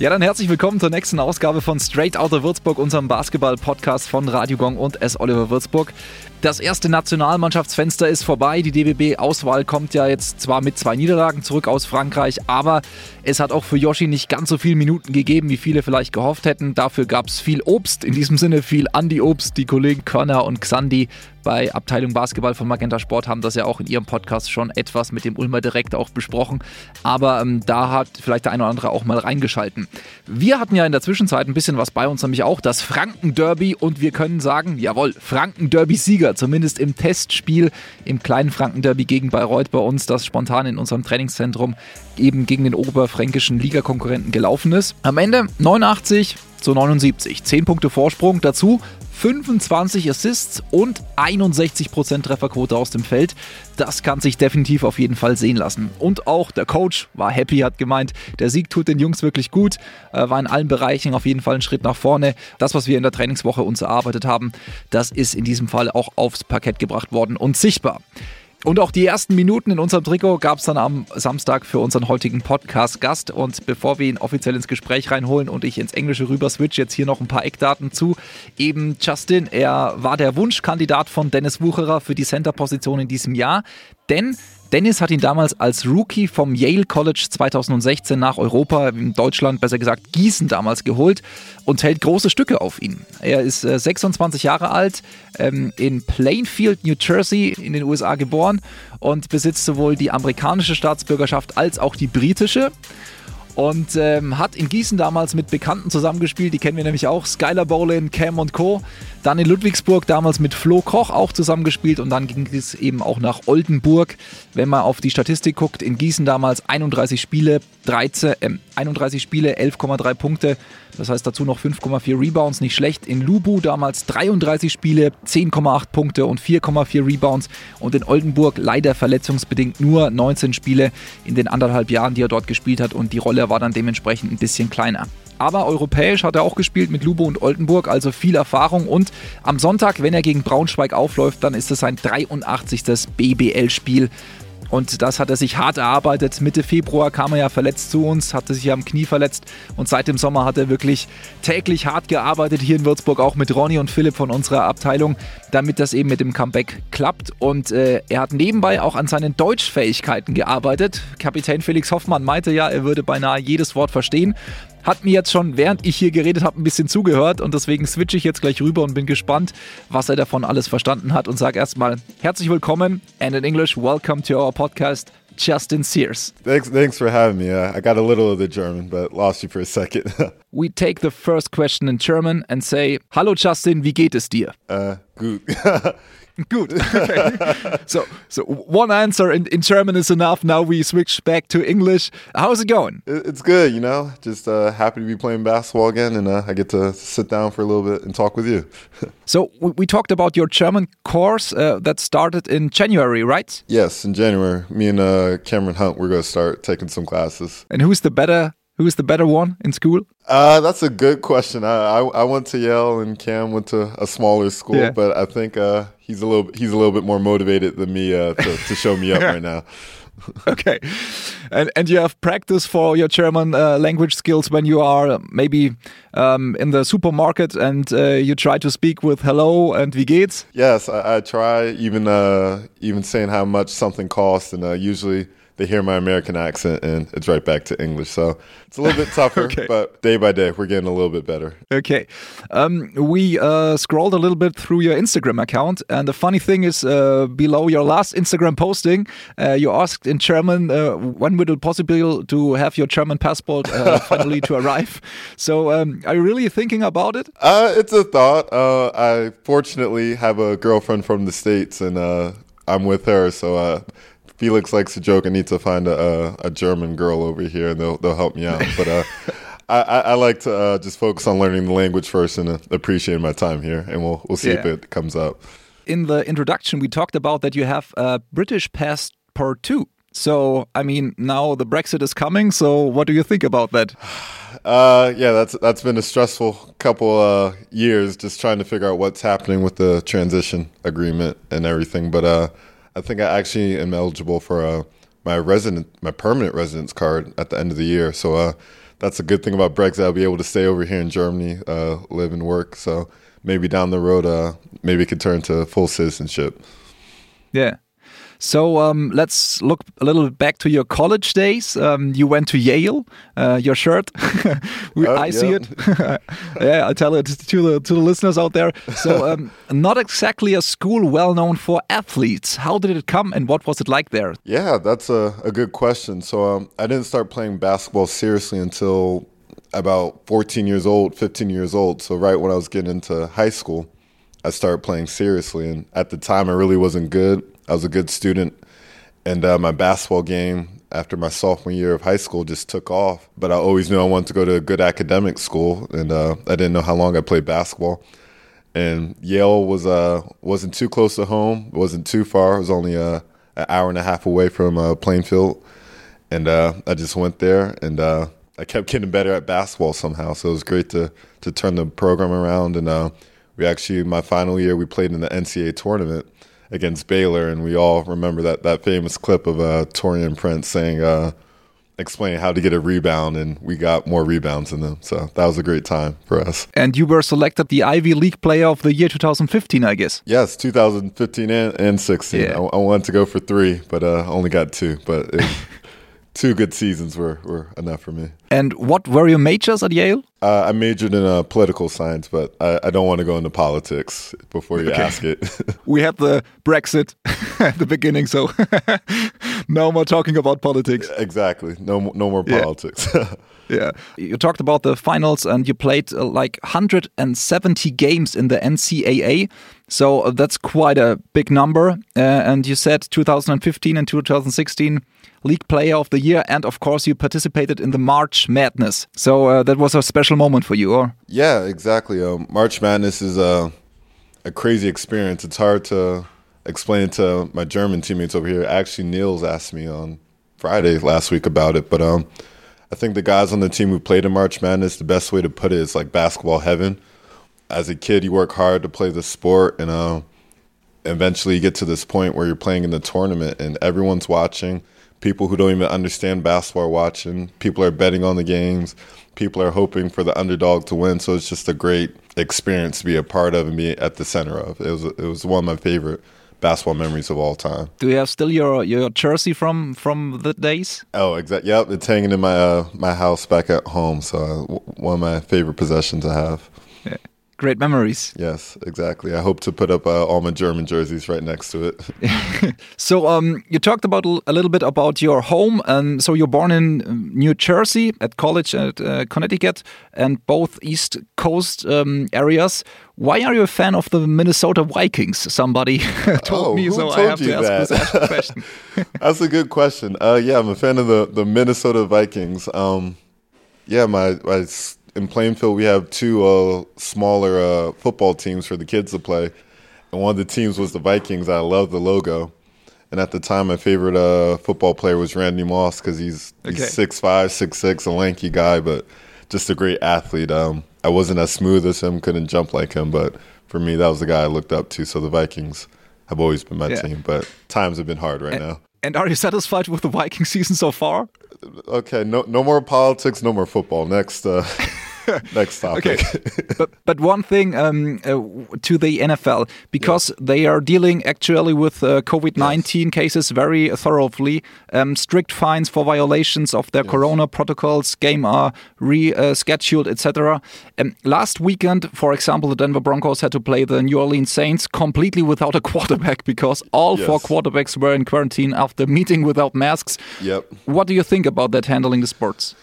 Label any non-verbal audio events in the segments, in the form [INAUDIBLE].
Ja, dann herzlich willkommen zur nächsten Ausgabe von Straight Outta Würzburg, unserem Basketball-Podcast von Radio Gong und S. Oliver Würzburg. Das erste Nationalmannschaftsfenster ist vorbei. Die DBB-Auswahl kommt ja jetzt zwar mit zwei Niederlagen zurück aus Frankreich, aber es hat auch für Yoshi nicht ganz so viele Minuten gegeben, wie viele vielleicht gehofft hätten. Dafür gab es viel Obst, in diesem Sinne viel Andi-Obst. Die Kollegen Körner und Xandi bei Abteilung Basketball von Magenta Sport haben das ja auch in ihrem Podcast schon etwas mit dem Ulmer direkt auch besprochen. Aber ähm, da hat vielleicht der eine oder andere auch mal reingeschalten. Wir hatten ja in der Zwischenzeit ein bisschen was bei uns, nämlich auch das Franken-Derby und wir können sagen, jawohl, Franken-Derby-Sieger Sieger, zumindest im Testspiel im kleinen Franken-Derby gegen Bayreuth bei uns, das spontan in unserem Trainingszentrum eben gegen den oberfränkischen Ligakonkurrenten gelaufen ist. Am Ende 89 zu 79, 10 Punkte Vorsprung dazu. 25 Assists und 61% Trefferquote aus dem Feld. Das kann sich definitiv auf jeden Fall sehen lassen. Und auch der Coach war happy, hat gemeint, der Sieg tut den Jungs wirklich gut, war in allen Bereichen auf jeden Fall ein Schritt nach vorne. Das, was wir in der Trainingswoche uns erarbeitet haben, das ist in diesem Fall auch aufs Parkett gebracht worden und sichtbar. Und auch die ersten Minuten in unserem Trikot gab es dann am Samstag für unseren heutigen Podcast-Gast. Und bevor wir ihn offiziell ins Gespräch reinholen und ich ins Englische rüber switch, jetzt hier noch ein paar Eckdaten zu. Eben Justin, er war der Wunschkandidat von Dennis Wucherer für die Center-Position in diesem Jahr. Denn Dennis hat ihn damals als Rookie vom Yale College 2016 nach Europa, in Deutschland besser gesagt Gießen damals geholt und hält große Stücke auf ihn. Er ist äh, 26 Jahre alt, ähm, in Plainfield, New Jersey in den USA geboren und besitzt sowohl die amerikanische Staatsbürgerschaft als auch die britische und ähm, hat in Gießen damals mit Bekannten zusammengespielt, die kennen wir nämlich auch, Skylar Bolin, Cam und Co. Dann in Ludwigsburg damals mit Flo Koch auch zusammengespielt und dann ging es eben auch nach Oldenburg. Wenn man auf die Statistik guckt, in Gießen damals 31 Spiele, 13, äh, 31 Spiele, 11,3 Punkte. Das heißt dazu noch 5,4 Rebounds, nicht schlecht. In Lubu damals 33 Spiele, 10,8 Punkte und 4,4 Rebounds. Und in Oldenburg leider verletzungsbedingt nur 19 Spiele in den anderthalb Jahren, die er dort gespielt hat. Und die Rolle war dann dementsprechend ein bisschen kleiner. Aber europäisch hat er auch gespielt mit Lubo und Oldenburg, also viel Erfahrung. Und am Sonntag, wenn er gegen Braunschweig aufläuft, dann ist es sein 83. BBL-Spiel. Und das hat er sich hart erarbeitet. Mitte Februar kam er ja verletzt zu uns, hatte sich am Knie verletzt und seit dem Sommer hat er wirklich täglich hart gearbeitet hier in Würzburg, auch mit Ronny und Philipp von unserer Abteilung, damit das eben mit dem Comeback klappt. Und äh, er hat nebenbei auch an seinen Deutschfähigkeiten gearbeitet. Kapitän Felix Hoffmann meinte ja, er würde beinahe jedes Wort verstehen hat mir jetzt schon, während ich hier geredet habe, ein bisschen zugehört und deswegen switche ich jetzt gleich rüber und bin gespannt, was er davon alles verstanden hat und sage erstmal herzlich willkommen and in English, welcome to our podcast. Justin Sears. Thanks, thanks for having me. Uh, I got a little of the German, but lost you for a second. [LAUGHS] we take the first question in German and say, Hallo Justin, wie geht es dir? Uh, gut. [LAUGHS] [LAUGHS] Good. [LAUGHS] Okay. so, so one answer in, in German is enough. Now we switch back to English. How's it going? It's good, you know. Just uh, happy to be playing basketball again, and uh, I get to sit down for a little bit and talk with you. [LAUGHS] so we we, talked about your German course uh, that started in January, right? Yes, in January. Me and uh, Cameron Hunt, we're going to start taking some classes. And who's the better Who's the better one in school? Uh, that's a good question. I, I, I went to Yale and Cam went to a smaller school, yeah. but I think uh, he's a little he's a little bit more motivated than me uh, to, to show me up [LAUGHS] right now. [LAUGHS] okay, and and you have practice for your German uh, language skills when you are maybe um, in the supermarket and uh, you try to speak with hello and wie geht's. Yes, I, I try even uh, even saying how much something costs, and uh, usually they hear my American accent and it's right back to English. So it's a little bit tougher, [LAUGHS] okay. but day by day we're getting a little bit better. Okay. Um, we uh, scrolled a little bit through your Instagram account, and the funny thing is, uh, below your last Instagram posting, uh, you asked in German uh, when would it possible to have your German passport uh, [LAUGHS] finally to arrive. So um, are you really thinking about it? Uh, it's a thought. I fortunately have a girlfriend from the States, and I'm with her, so Felix likes to joke. I need to find a, a, German girl over here, and they'll they'll help me out. But uh, [LAUGHS] I, I, like to uh, just focus on learning the language first and uh, appreciating my time here, and we'll we'll see yeah. if it comes up. In the introduction, we talked about that you have a British passport too. So, I mean, now the Brexit is coming. So, what do you think about that? [SIGHS] Uh, yeah, that's that's been a stressful couple uh, years, just trying to figure out what's happening with the transition agreement and everything. But uh, I think I actually am eligible for uh, my resident, my permanent residence card at the end of the year. So uh, that's a good thing about Brexit. I'll be able to stay over here in Germany, uh, live and work. So maybe down the road, uh, maybe it could turn to full citizenship. Yeah. So um, let's look a little back to your college days. Um, you went to Yale. Uh, your shirt, [LAUGHS] Oh, I see it. [LAUGHS] yeah, I tell it to the to the listeners out there. So [LAUGHS] um, not exactly a school well known for athletes. How did it come, and what was it like there? Yeah, that's a, a good question. So um, I didn't start playing basketball seriously until about 14 years old, 15 years old. So right when I was getting into high school, I started playing seriously. And at the time, I really wasn't good. I was a good student, and uh, my basketball game after my sophomore year of high school just took off. But I always knew I wanted to go to a good academic school, and uh, I didn't know how long I played basketball. And Yale was uh wasn't too close to home, wasn't too far. It was only uh, an hour and a half away from uh, Plainfield, and uh, I just went there, and uh, I kept getting better at basketball somehow. So it was great to to turn the program around. And we actually, my final year, we played in the NCAA tournament against Baylor, and we all remember that that famous clip of uh, Taurean Prince saying. Uh, explaining how to get a rebound, and we got more rebounds than them. So that was a great time for us. And you were selected the Ivy League Player of the Year 2015, I guess. Yes, 2015 and, and 16. Yeah. I, I wanted to go for three, but uh, only got two. But it, [LAUGHS] two good seasons were, were enough for me. And what were your majors at Yale? Uh, I majored in uh, political science, but I, I don't want to go into politics before you Okay. ask it. [LAUGHS] We had the Brexit [LAUGHS] at the beginning, so [LAUGHS] no more talking about politics. exactly. No, no more Yeah. politics. [LAUGHS] Yeah. You talked about the finals and you played uh, like 170 games in the NCAA. So uh, that's quite a big number. Uh, and you said 2015 and 2016 League Player of the Year. And of course, you participated in the March Madness. So uh, that was a special moment for you, or? Yeah, exactly. Um, March Madness is a a crazy experience. It's hard to explain it to my German teammates over here. Actually, Niels asked me on Friday last week about it, but um, I think the guys on the team who played in March Madness, the best way to put it is like basketball heaven. As a kid, you work hard to play the sport, and uh, eventually you get to this point where you're playing in the tournament and everyone's watching. People who don't even understand basketball are watching. People are betting on the games. People are hoping for the underdog to win. So it's just a great experience to be a part of and be at the center of. It was it was one of my favorite basketball memories of all time. Do you have still your your jersey from from the days? Oh, exactly. Yep, it's hanging in my uh, my house back at home. So uh, w- one of my favorite possessions I have. Great memories. Yes, exactly. I hope to put up uh, all my German jerseys right next to it. [LAUGHS] So um, you talked about a little bit about your home, and so you're born in um, New Jersey at college at uh, Connecticut, and both East Coast um, areas. Why are you a fan of the Minnesota Vikings? Somebody [LAUGHS] told Oh, me, so I told have you to ask that? this question. [LAUGHS] That's a good question. Uh, yeah, I'm a fan of the, the Minnesota Vikings. Um, yeah, my, my in Plainfield we have two uh, smaller uh, football teams for the kids to play, and one of the teams was the Vikings. I love the logo, and at the time my favorite uh, football player was Randy Moss because he's Okay. he's six five, six six, a lanky guy, but just a great athlete. Um, I wasn't as smooth as him, couldn't jump like him, but for me that was the guy I looked up to. So the Vikings have always been my Yeah. team, but times have been hard right now. and are you satisfied with the Viking season so far? Okay, no no more politics, no more football. Next uh [LAUGHS] [LAUGHS] next topic. but but one thing um, uh, to the NFL because they are dealing actually with uh, COVID nineteen cases very thoroughly. Um, strict fines for violations of their Corona protocols. Game are rescheduled, etc. Um, last weekend, for example, the Denver Broncos had to play the New Orleans Saints completely without a [LAUGHS] quarterback because all four quarterbacks were in quarantine after [LAUGHS] meeting without masks. Yep. What do you think about that handling the sports?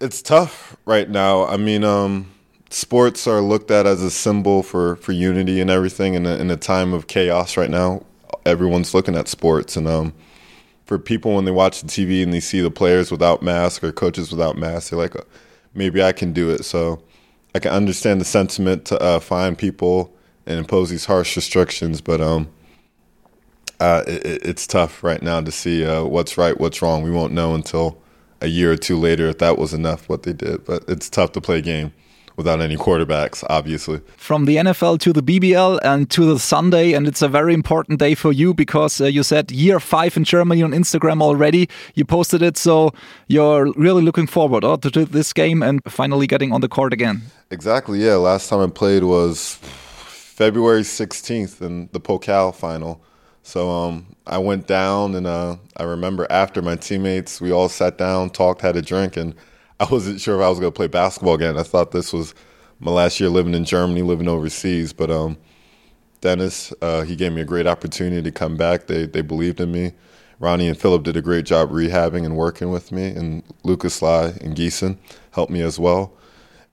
It's tough right now. I mean, um sports are looked at as a symbol for for unity and everything in a, in a time of chaos right now. Everyone's looking at sports and um for people when they watch the TV and they see the players without masks or coaches without masks, they're like, "Uh, maybe I can do it. So I can understand the sentiment to uh, people and impose these harsh restrictions, but um, uh, it- it's tough right now to see uh, what's right, what's wrong. We won't know until a year or two later if that was enough what they did. But it's tough to play a game without any quarterbacks, obviously. From the NFL to the BBL and to the Sunday, and it's a very important day for you because uh, you said year five in Germany on Instagram already. You posted it, so you're really looking forward oh, to this game and finally getting on the court again. Exactly, yeah. Last time I played was February 16th in the Pokal final. So um, I went down, and uh, I remember after my teammates, we all sat down, talked, had a drink, and [LAUGHS] I wasn't sure if I was going to play basketball again. I thought this was my last year living in Germany, living overseas. But um, Dennis, uh, he gave me a great opportunity to come back. They they believed in me. Ronnie and Philip did a great job rehabbing and working with me, and Lucas Lai and Gießen helped me as well.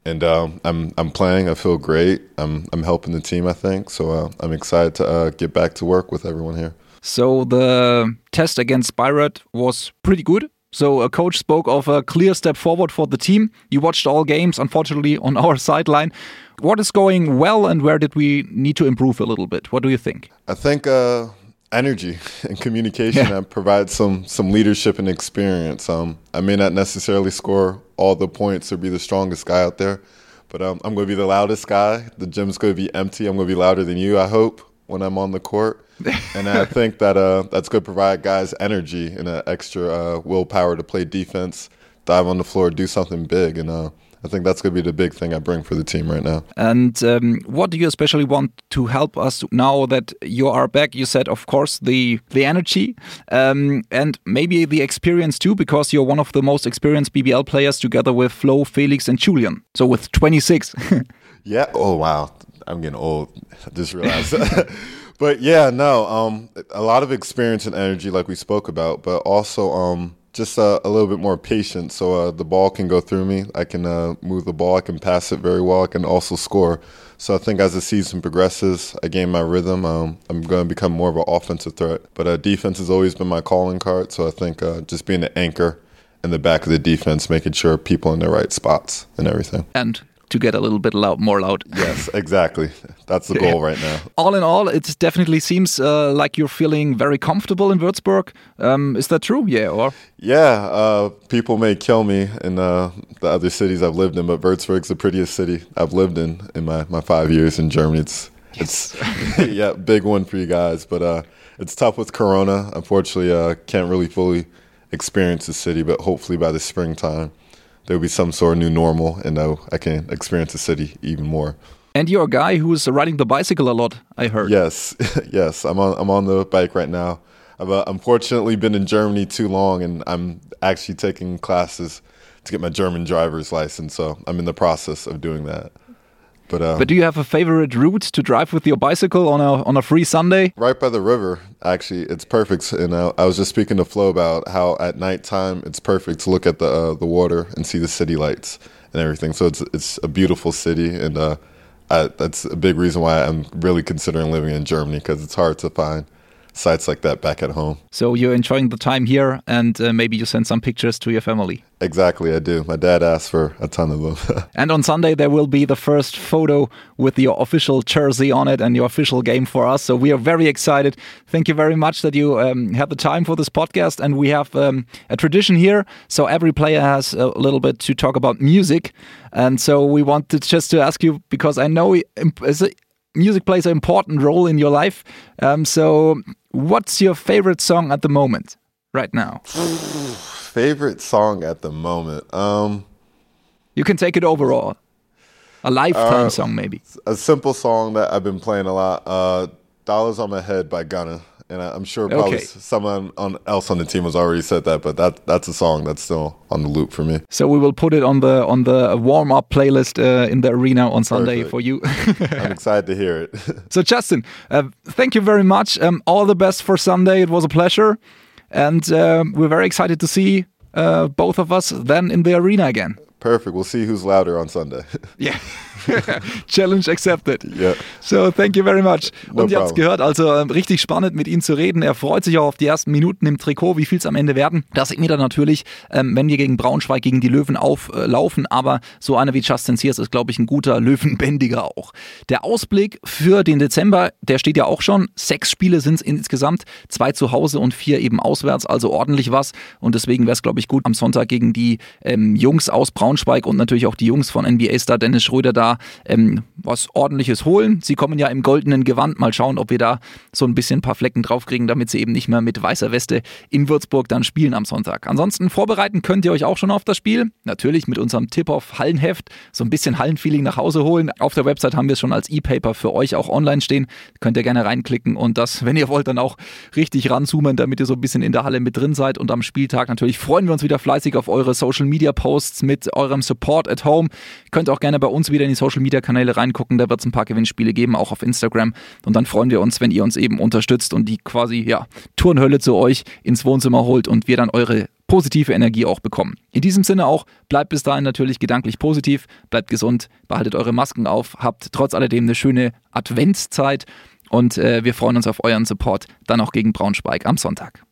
And um, I'm I'm playing. I feel great. I'm I'm helping the team. I think so. Uh, I'm excited to uh, get back to work with everyone here. So the test against Bayreuth was pretty good. So a coach spoke of a clear step forward for the team. You watched all games, unfortunately, [LAUGHS] on our sideline. What is going well, and where did we need to improve a little bit? What do you think? I think uh, energy [LAUGHS] and communication. Yeah. provide some some leadership and experience. Um, I may not necessarily score all the points or be the strongest guy out there, but um, I'm going to be the loudest guy. The gym's going to be empty. I'm going to be louder than you. I hope when I'm on the court. [LAUGHS] and I think that uh, that's going to provide guys energy and an extra uh, willpower to play defense, dive on the floor, do something big, and uh, I think that's going to be the big thing I bring for the team right now. And um, what do you especially want to help us now that you are back? You said, of course, the the energy um, and maybe the experience too, because you're one of the most experienced BBL players, together with Flo, Felix, and Julian. So with 26. [LAUGHS] yeah. Oh wow, I'm getting old. I just realized. [LAUGHS] but yeah, no. Um, a lot of experience and energy, like we spoke about, but also um just uh, a little bit more patient so uh, the ball can go through me. I can uh, move the ball, I can pass it very well, I can also score. So I think as the season progresses, I gain my rhythm. Um, I'm going to become more of an offensive threat. But uh, defense has always been my calling card. So I think uh, just being an anchor in the back of the defense, making sure people in the right spots and everything. And to get a little bit loud, more loud. Yes, exactly. That's the goal [LAUGHS] right now. All in all, it definitely seems uh, like you're feeling very comfortable in Würzburg. Um, is that true? Yeah, or yeah. Uh, people may kill me in uh, the other cities I've lived in, but Würzburg's the prettiest city I've lived in in my, my five years in Germany. It's yes. it's [LAUGHS] yeah, big one for you guys, but uh, it's tough with Corona. Unfortunately, uh, can't really fully experience the city, but hopefully by the springtime there'll be some sort of new normal, and uh, I can experience the city even more. And you're a guy who's riding the bicycle a lot. I heard. Yes, [LAUGHS] yes. I'm on. I'm on the bike right now. I've uh, unfortunately been in Germany too long, and I'm actually taking classes to get my German driver's license. So I'm in the process of doing that. But um, but do you have a favorite route to drive with your bicycle on a on a free Sunday? Right by the river. Actually, it's perfect. And I, I was just speaking to Flo about how at nighttime it's perfect to look at the uh, the water and see the city lights and everything. So it's it's a beautiful city, and uh, I, that's a big reason why I'm really considering living in Germany because it's hard to find sites like that back at home. So you're enjoying the time here, and uh, maybe you send some pictures to your family. Exactly, I do. My dad asked for a ton of them. [LAUGHS] and on Sunday, there will be the first photo with your official jersey on it and your official game for us. So we are very excited. Thank you very much that you um, had the time for this podcast. And we have um, a tradition here. So every player has a little bit to talk about music. And so we wanted just to ask you because I know music plays an important role in your life. Um, so, what's your favorite song at the moment, right now? [SIGHS] favorite song at the moment. Um, you can take it overall. A lifetime uh, song, maybe. A simple song that I've been playing a lot. Uh, "Dollars on My Head" by Gunna and I'm sure probably okay. someone on, else on the team has already said that, but that that's a song that's still on the loop for me. So we will put it on the on the warm up playlist uh, in the arena on Sunday Perfect. for you. [LAUGHS] I'm excited to hear it. [LAUGHS] so Justin, uh, thank you very much. Um, all the best for Sunday. It was a pleasure, and uh, we're very excited to see uh, both of us then in the arena again. Perfect. We'll see who's louder on Sunday. [LAUGHS] yeah. [LAUGHS] Challenge accepted. Yeah. So, thank you very much. No Und ihr habt es problem. gehört, also ähm, richtig spannend mit ihm zu reden. Er freut sich auch auf die ersten Minuten im Trikot, wie viel es am Ende werden. Das sieht mir dann natürlich, ähm, wenn wir gegen Braunschweig, gegen die Löwen auflaufen. Aber so einer wie Justin Sears ist, glaube ich, ein guter Löwenbändiger auch. Der Ausblick für den Dezember, der steht ja auch schon. Sechs Spiele sind es insgesamt. Zwei zu Hause und vier eben auswärts, also ordentlich was. Und deswegen wäre es, glaube ich, gut, am Sonntag gegen die ähm, Jungs aus Braunschweig und natürlich auch die Jungs von NBA-Star Dennis Schröder da ähm, was ordentliches holen. Sie kommen ja im goldenen Gewand. Mal schauen, ob wir da so ein bisschen ein paar Flecken draufkriegen, damit sie eben nicht mehr mit weißer Weste in Würzburg dann spielen am Sonntag. Ansonsten vorbereiten könnt ihr euch auch schon auf das Spiel. Natürlich mit unserem Tip-Off Hallenheft. So ein bisschen Hallenfeeling nach Hause holen. Auf der Website haben wir es schon als E-Paper für euch auch online stehen. Könnt ihr gerne reinklicken und das, wenn ihr wollt, dann auch richtig ranzoomen, damit ihr so ein bisschen in der Halle mit drin seid. Und am Spieltag natürlich freuen wir uns wieder fleißig auf eure Social Media Posts mit eurem Support at home. Könnt auch gerne bei uns wieder in die Social Media Kanäle reingucken. Da wird es ein paar Gewinnspiele geben, auch auf Instagram. Und dann freuen wir uns, wenn ihr uns eben unterstützt und die quasi, ja, Turnhölle zu euch ins Wohnzimmer holt und wir dann eure positive Energie auch bekommen. In diesem Sinne auch, bleibt bis dahin natürlich gedanklich positiv, bleibt gesund, behaltet eure Masken auf, habt trotz alledem eine schöne Adventszeit und äh, wir freuen uns auf euren Support dann auch gegen Braunschweig am Sonntag.